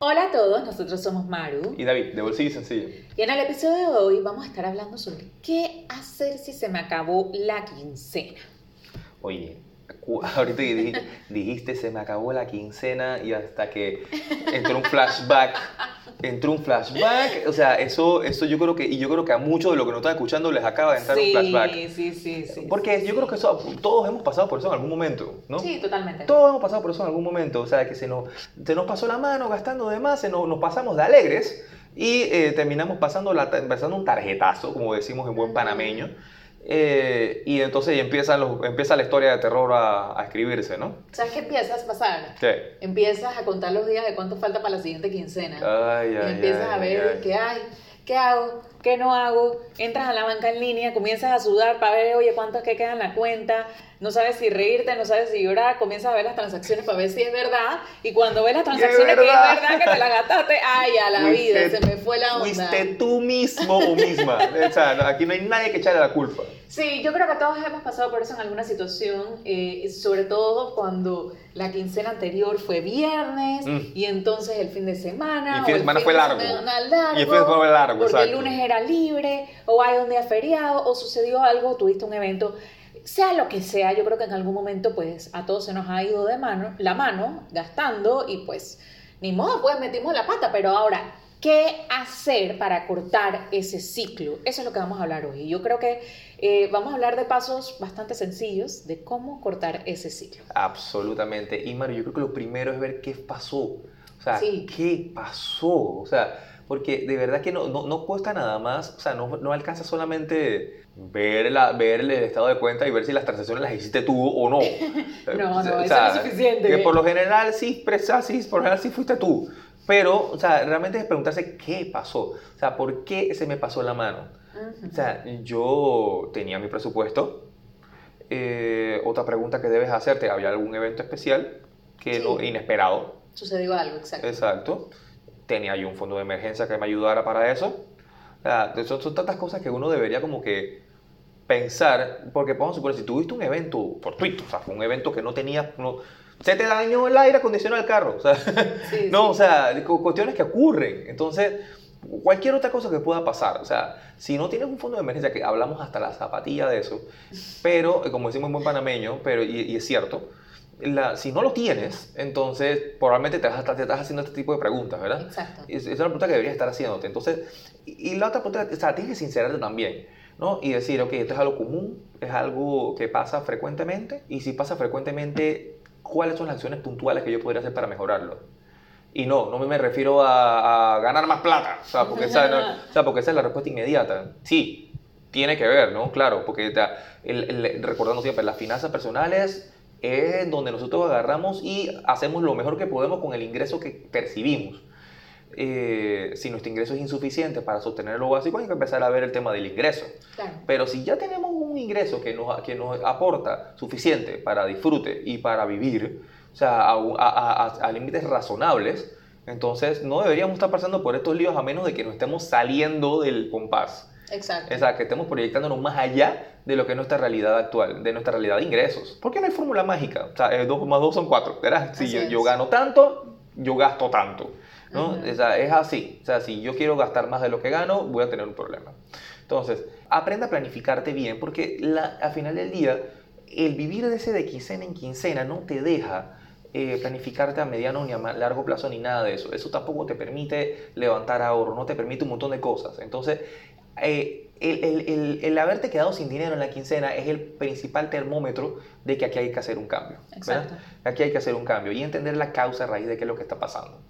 Hola a todos, nosotros somos Maru. Y David, de Bolsillo Sencillo. Y en el episodio de hoy vamos a estar hablando sobre qué hacer si se me acabó la quincena. Oye, ahorita dijiste, se me acabó la quincena y hasta que entró un flashback entró un flashback, o sea, eso, eso yo creo que, y yo creo que a muchos de los que nos están escuchando les acaba de entrar un flashback. Sí, sí, sí. Porque yo creo que eso, todos hemos pasado por eso en algún momento, ¿no? Sí, totalmente. Todos hemos pasado por eso en algún momento, o sea, que se nos, se nos pasó la mano gastando de más, se nos, nos pasamos de alegres y eh, terminamos pasando, la, pasando un tarjetazo, como decimos en buen panameño. Eh, y entonces empieza, empieza la historia de terror a, escribirse, ¿no? ¿Sabes qué empiezas a pasar? ¿Qué? Empiezas a contar los días de cuánto falta para la siguiente quincena. Ay, ay, y empiezas a ver qué hay, qué hago, qué no hago. Entras a la banca en línea, comienzas a sudar para ver, oye, cuánto es que queda en la cuenta, no sabes si reírte, no sabes si llorar, comienzas a ver las transacciones para ver si es verdad, y cuando ves las transacciones que es verdad que te la gastaste, ay, a la vida, se me fue la onda. Fuiste tú mismo o misma. o sea, aquí no hay nadie que echarle la culpa. Sí, yo creo que todos hemos pasado por eso en alguna situación, eh, sobre todo cuando la quincena anterior fue viernes mm. y entonces el fin de semana. Y el fin de semana fue largo. Y el fin de semana fue largo, Porque el lunes era libre, o hay un día feriado, o sucedió algo, tuviste un evento sea lo que sea, yo creo que en algún momento pues a todos se nos ha ido de mano, la mano gastando y pues ni modo, pues metimos la pata, pero ahora, ¿qué hacer para cortar ese ciclo? Eso es lo que vamos a hablar hoy. Yo creo que eh, vamos a hablar de pasos bastante sencillos de cómo cortar ese ciclo. Absolutamente. Y Mario, yo creo que lo primero es ver qué pasó. O sea, ¿qué pasó? O sea, porque de verdad que no, no, cuesta nada más, o sea, no, no, alcanza solamente ver, la, ver el estado de cuenta y ver si las transacciones las hiciste tú o no. no, no, eso no es suficiente. Que por lo general sí, presa, sí, por lo general sí fuiste tú. Pero, o sea, realmente es preguntarse qué pasó. O sea, ¿por qué se me pasó la mano? O sea, yo tenía mi presupuesto. Eh, otra pregunta que debes hacerte, ¿había algún evento especial que no, inesperado? Sucedió algo, exacto. Exacto tenía yo un fondo de emergencia que me ayudara para eso. O sea, son, son, tantas cosas que uno debería como que pensar, porque vamos a suponer, si tuviste un evento fortuito, o sea, fue un evento que no tenía, no, se te dañó el aire acondicionado del carro, o sea, no, o sea, cuestiones que ocurren, entonces, cualquier otra cosa que pueda pasar, o sea, si no tienes un fondo de emergencia, que hablamos hasta la zapatilla de eso, pero, como decimos en buen panameño, pero, y es cierto, si no lo tienes, entonces probablemente te, te, estás haciendo este tipo de preguntas, ¿verdad? Exacto. Esa es una pregunta que deberías estar haciéndote. Entonces, y, la otra pregunta, o sea, tienes que sincerarte también, ¿no? Y decir, ok, esto es algo común, es algo que pasa frecuentemente, y si pasa frecuentemente, ¿cuáles son las acciones puntuales que yo podría hacer para mejorarlo? Y no, no me refiero a, ganar más plata, o sea, porque esa, o sea, porque esa es la respuesta inmediata. Sí, tiene que ver, ¿no? Claro, porque recordando siempre, las finanzas personales es donde nosotros agarramos y hacemos lo mejor que podemos con el ingreso que percibimos. Eh, si nuestro ingreso es insuficiente para sostener lo básico, hay que empezar a ver el tema del ingreso. Pero si ya tenemos un ingreso que nos, que nos aporta suficiente para disfrute y para vivir, o sea, a, límites razonables, entonces no deberíamos estar pasando por estos líos a menos de que nos estemos saliendo del compás. Exacto. O sea, que estemos proyectándonos más allá de lo que es nuestra realidad actual, de nuestra realidad de ingresos. Porque no hay fórmula mágica. O sea, 2 más 2 son 4. ¿verdad? Si yo, gano tanto, yo gasto tanto. ¿no? o sea, es así. O sea, si yo quiero gastar más de lo que gano, voy a tener un problema. Entonces, aprenda a planificarte bien porque la, al final del día, el vivir de ese de quincena en quincena no te deja eh, planificarte a mediano ni a largo plazo ni nada de eso. Eso tampoco te permite levantar ahorro, no te permite un montón de cosas. Entonces, eh, el, el, haberte quedado sin dinero en la quincena es el principal termómetro de que aquí hay que hacer un cambio. Exacto. Aquí hay que hacer un cambio y entender la causa raíz de qué es lo que está pasando.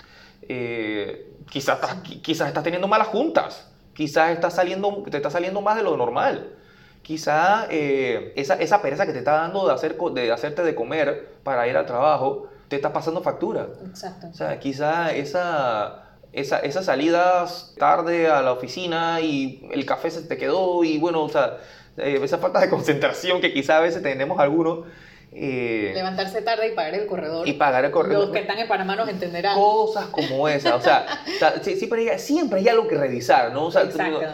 Eh, quizás, estás, quizás estás teniendo malas juntas, quizás estás saliendo, te está saliendo más de lo normal. Quizás eh, esa, esa, pereza que te está dando de, hacer, de hacerte de comer para ir al trabajo te está pasando factura. Exacto. O sea, quizás esa esa, esas salidas tarde a la oficina y el café se te quedó y bueno, o sea, eh, esa falta de concentración que quizá a veces tenemos algunos. eh, Levantarse tarde y pagar el corredor. y pagar el correo. Los que están en Panamá nos entenderán. Cosas como esa, o sea, siempre, hay, siempre hay algo que revisar, ¿no? O sea,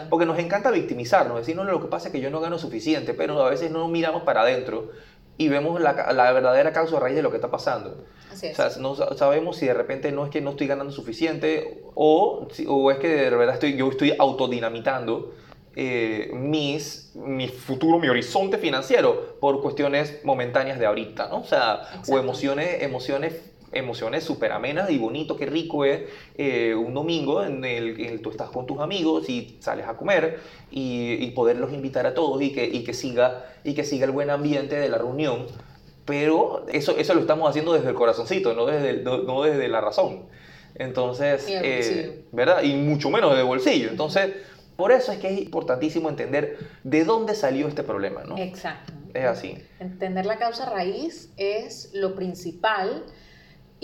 porque nos encanta victimizarnos, decir, no, no, lo que pasa es que yo no gano suficiente, pero a veces no miramos para adentro y vemos la, la verdadera causa raíz de lo que está pasando. Así O es. sea, no sa- sabemos si de repente no es que no estoy ganando suficiente o, o es que de verdad estoy, yo estoy autodinamitando eh, mis, mi futuro, mi horizonte financiero por cuestiones momentáneas de ahorita, ¿no? O sea, o emociones, emociones emociones súper amenas y bonito, qué rico es eh, un domingo en el que tú estás con tus amigos y sales a comer y, y poderlos invitar a todos y que, y, que siga, y que siga el buen ambiente de la reunión pero eso, eso lo estamos haciendo desde el corazoncito, no desde, el- no, no desde la razón. Entonces, eh. ¿verdad? Y mucho menos el bolsillo. Entonces, por eso es que es importantísimo entender de dónde salió este problema, ¿no? Exacto. Es así. Entender la causa raíz es lo principal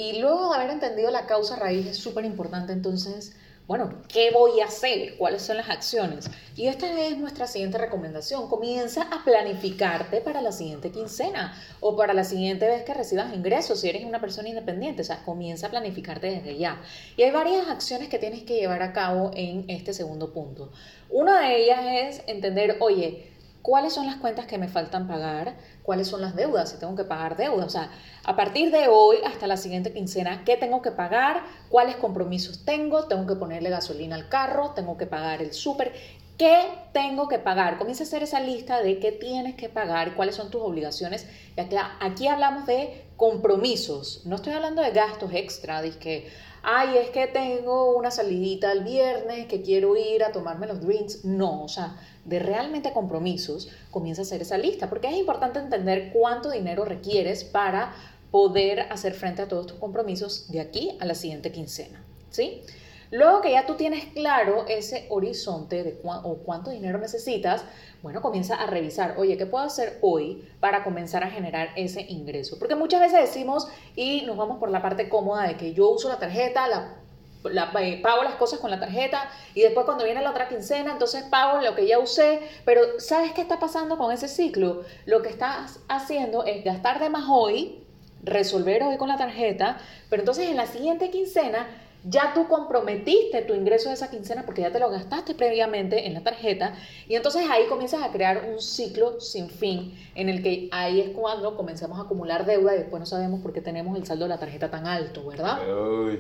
y luego de haber entendido la causa raíz es súper importante entonces, bueno, ¿qué voy a hacer? ¿Cuáles son las acciones? Y esta es nuestra siguiente recomendación. Comienza a planificarte para la siguiente quincena o para la siguiente vez que recibas ingresos si eres una persona independiente. O sea, comienza a planificarte desde ya. Y hay varias acciones que tienes que llevar a cabo en este segundo punto. Una de ellas es entender, oye, cuáles son las cuentas que me faltan pagar, cuáles son las deudas, si tengo que pagar deudas. O sea, a partir de hoy hasta la siguiente quincena, ¿qué tengo que pagar? ¿Cuáles compromisos tengo? ¿Tengo que ponerle gasolina al carro? ¿Tengo que pagar el súper? ¿Qué tengo que pagar? Comienza a hacer esa lista de qué tienes que pagar, cuáles son tus obligaciones. Y aquí, aquí hablamos de compromisos. No estoy hablando de gastos extra, de que, ay, es que tengo una salidita el viernes, que quiero ir a tomarme los drinks. No, o sea, de realmente compromisos, comienza a hacer esa lista, porque es importante entender cuánto dinero requieres para poder hacer frente a todos tus compromisos de aquí a la siguiente quincena, ¿sí? Luego que ya tú tienes claro ese horizonte de o cuánto dinero necesitas, bueno, comienza a revisar, oye, ¿qué puedo hacer hoy para comenzar a generar ese ingreso? Porque muchas veces decimos y nos vamos por la parte cómoda de que yo uso la tarjeta, la eh, pago las cosas con la tarjeta y después cuando viene la otra quincena, entonces pago lo que ya usé. Pero ¿sabes qué está pasando con ese ciclo? Lo que estás haciendo es gastar de más hoy, resolver hoy con la tarjeta, pero entonces en la siguiente quincena ya tú comprometiste tu ingreso de esa quincena porque ya te lo gastaste previamente en la tarjeta y entonces ahí comienzas a crear un ciclo sin fin en el que ahí es cuando comenzamos a acumular deuda y después no sabemos por qué tenemos el saldo de la tarjeta tan alto, ¿verdad? Uy.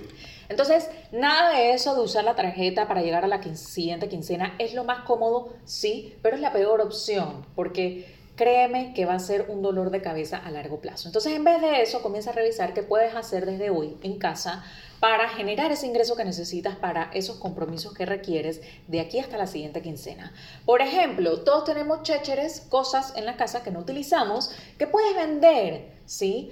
Entonces, nada de eso de usar la tarjeta para llegar a la siguiente quincena es lo más cómodo, sí, pero es la peor opción porque créeme que va a ser un dolor de cabeza a largo plazo. Entonces, en vez de eso, comienza a revisar qué puedes hacer desde hoy en casa para generar ese ingreso que necesitas para esos compromisos que requieres de aquí hasta la siguiente quincena. Por ejemplo, todos tenemos chécheres, cosas en la casa que no utilizamos, que puedes vender, ¿sí?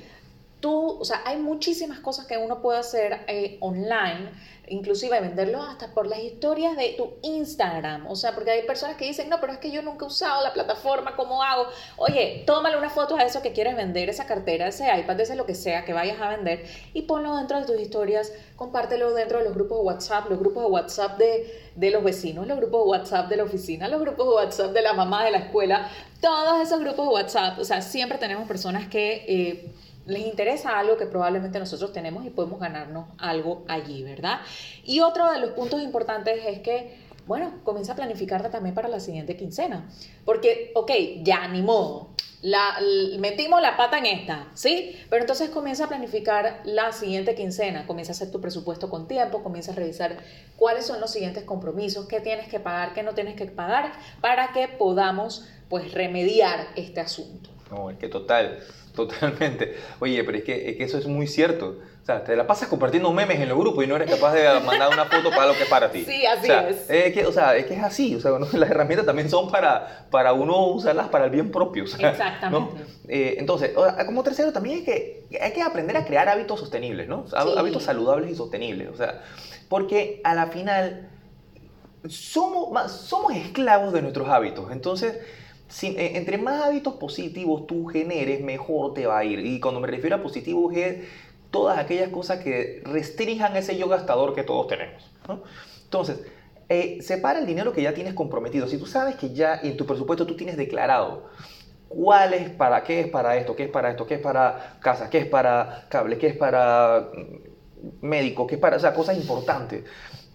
Tú, o sea, hay muchísimas cosas que uno puede hacer eh, online, inclusive venderlo hasta por las historias de tu Instagram, o sea, porque hay personas que dicen, no, pero es que yo nunca he usado la plataforma, ¿cómo hago? Oye, tómale una foto a eso que quieres vender, esa cartera, ese iPad, ese lo que sea que vayas a vender y ponlo dentro de tus historias, compártelo dentro de los grupos de WhatsApp, los grupos de WhatsApp de, de los vecinos, los grupos de WhatsApp de la oficina, los grupos de WhatsApp de la mamá de la escuela, todos esos grupos de WhatsApp, o sea, siempre tenemos personas que... eh, les interesa algo que probablemente nosotros tenemos y podemos ganarnos algo allí, ¿verdad? Y otro de los puntos importantes es que, bueno, comienza a planificarte también para la siguiente quincena. Porque, ok, ya, ni modo. La, metimos la pata en esta, ¿sí? Pero entonces comienza a planificar la siguiente quincena, comienza a hacer tu presupuesto con tiempo, comienza a revisar cuáles son los siguientes compromisos, qué tienes que pagar, qué no tienes que pagar, para que podamos, pues, remediar este asunto. No, es que total, totalmente. Oye, pero es que, es que eso es muy cierto. O sea, te la pasas compartiendo memes en los grupos y no eres capaz de mandar una foto para lo que es para ti. Sí, así O sea, es. que, o sea, es que es así. O sea, ¿no? las herramientas también son para, para uno usarlas para el bien propio. o sea, Exactamente. ¿no? Eh, entonces, como tercero, también hay que, hay que aprender a crear hábitos sostenibles, ¿no? Sí. Hábitos saludables y sostenibles. O sea, porque a la final somos, somos esclavos de nuestros hábitos. Entonces, si- eh, entre más hábitos positivos tú generes, mejor te va a ir. Y cuando me refiero a positivos es todas aquellas cosas que restrinjan ese yo gastador que todos tenemos. ¿no? Entonces, eh, separa el dinero que ya tienes comprometido. Si tú sabes que ya en tu presupuesto tú tienes declarado cuál es para qué es para esto, qué es para esto, qué es para casa, qué es para cable, qué es para mm, médico, qué es para, o sea, cosas importantes.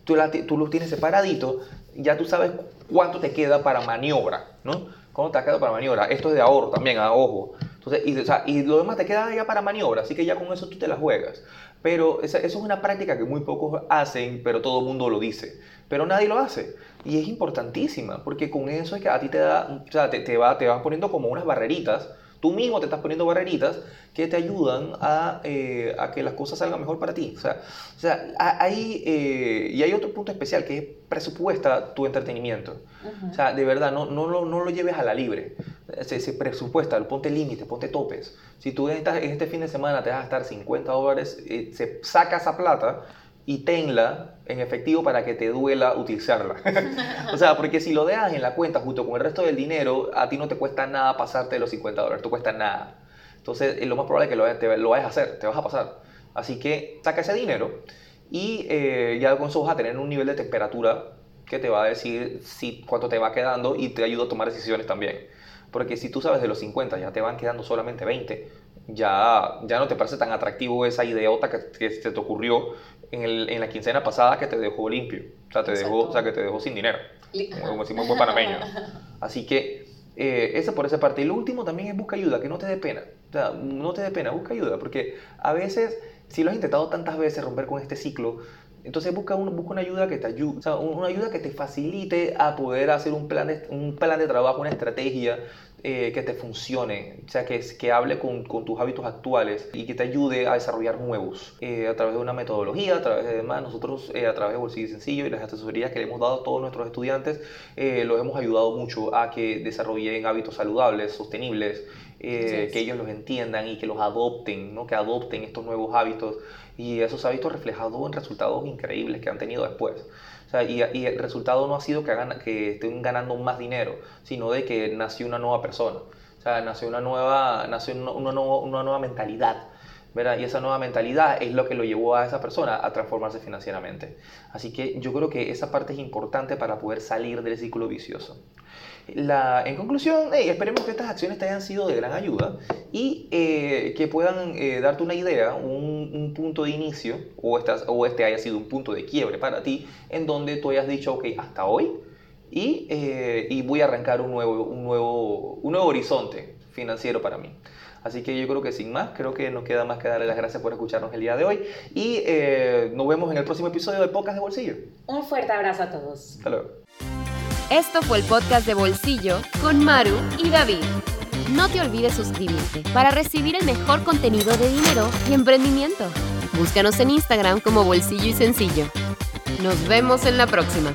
Tú, la, tú tienes separadito, ya tú sabes cuánto te queda para maniobra, ¿no? ¿Cuánto te queda para maniobra? Esto es de ahorro también, a ojo. Entonces, y, o sea, y lo demás te queda ya para maniobra, así que ya con eso tú te la juegas. Pero esa, eso es una práctica que muy pocos hacen, pero todo el mundo lo dice. Pero nadie lo hace. Y es importantísima, porque con eso es que a ti te da, o sea, te, te, va, te vas poniendo como unas barreritas Tú mismo te estás poniendo barreritas que te ayudan a, eh, a que las cosas salgan mejor para ti. O sea, o sea hay, eh, y hay otro punto especial que es presupuesta tu entretenimiento. O sea, de verdad, no, no, no, no, lo lleves a la libre. Se, se presupuesta, ponte límites, ponte topes. Si tú en, esta, en, este fin de semana te vas a gastar 50 dólares, eh, se saca esa plata y tenla en efectivo para que te duela utilizarla. o sea, porque si lo dejas en la cuenta junto con el resto del dinero, a ti no te cuesta nada pasarte los 50 dólares, no cuesta nada. Entonces, es lo más probable es que lo, te, lo vayas a hacer, te vas a pasar. Así que saca ese dinero y eh, ya con eso vas a tener un nivel de temperatura que te va a decir si, cuánto te va quedando y te ayuda a tomar decisiones también. Porque si tú sabes de los 50 ya te van quedando solamente 20, ya, ya no te parece tan atractivo esa ideota que, que se te ocurrió en, el, en, la quincena pasada que te dejó limpio, o sea, te dejó, o sea, que te dejó sin dinero, como decimos buen panameño. Así que eh, eso por esa parte. Y lo último también es busca ayuda, que no te dé pena. O sea, no te dé pena, busca ayuda, porque a veces, si lo has intentado tantas veces romper con este ciclo, entonces busca, un, busca una ayuda que te ayude, o sea, una ayuda que te facilite a poder hacer un plan de, un plan de trabajo, una estrategia eh, que te funcione, o sea, que, que hable con, con, tus hábitos actuales y que te ayude a desarrollar nuevos eh, a través de una metodología, a través de demás. Nosotros, eh, a través de Bolsillo Sencillo y las asesorías que le hemos dado a todos nuestros estudiantes, eh, los hemos ayudado mucho a que desarrollen hábitos saludables, sostenibles, eh, que ellos los entiendan y que los adopten, ¿no? que adopten estos nuevos hábitos y esos hábitos reflejados en resultados increíbles que han tenido después y, el resultado no ha sido que, estén ganando más dinero, sino de que nació una nueva persona. Nació una nueva, nació una nueva mentalidad. ¿Verdad? Y esa nueva mentalidad es lo que lo llevó a esa persona a transformarse financieramente. Así que yo creo que esa parte es importante para poder salir del ciclo vicioso. La, en conclusión, esperemos que estas acciones te hayan sido de gran ayuda y eh, que puedan eh, darte una idea, un, un, punto de inicio, o, estas, o este haya sido un punto de quiebre para ti, en donde tú hayas dicho, ok, hasta hoy, y, eh, y voy a arrancar un nuevo, un, nuevo, un nuevo horizonte financiero para mí. Así que yo creo que sin más, creo que nos queda más que darle las gracias por escucharnos el día de hoy y eh, nos vemos en el próximo episodio de Podcast de Bolsillo. Un fuerte abrazo a todos. Hasta luego. Esto fue el podcast de Bolsillo con Maru y David. No te olvides suscribirte para recibir el mejor contenido de dinero y emprendimiento. Búscanos en Instagram como Bolsillo y Sencillo. Nos vemos en la próxima.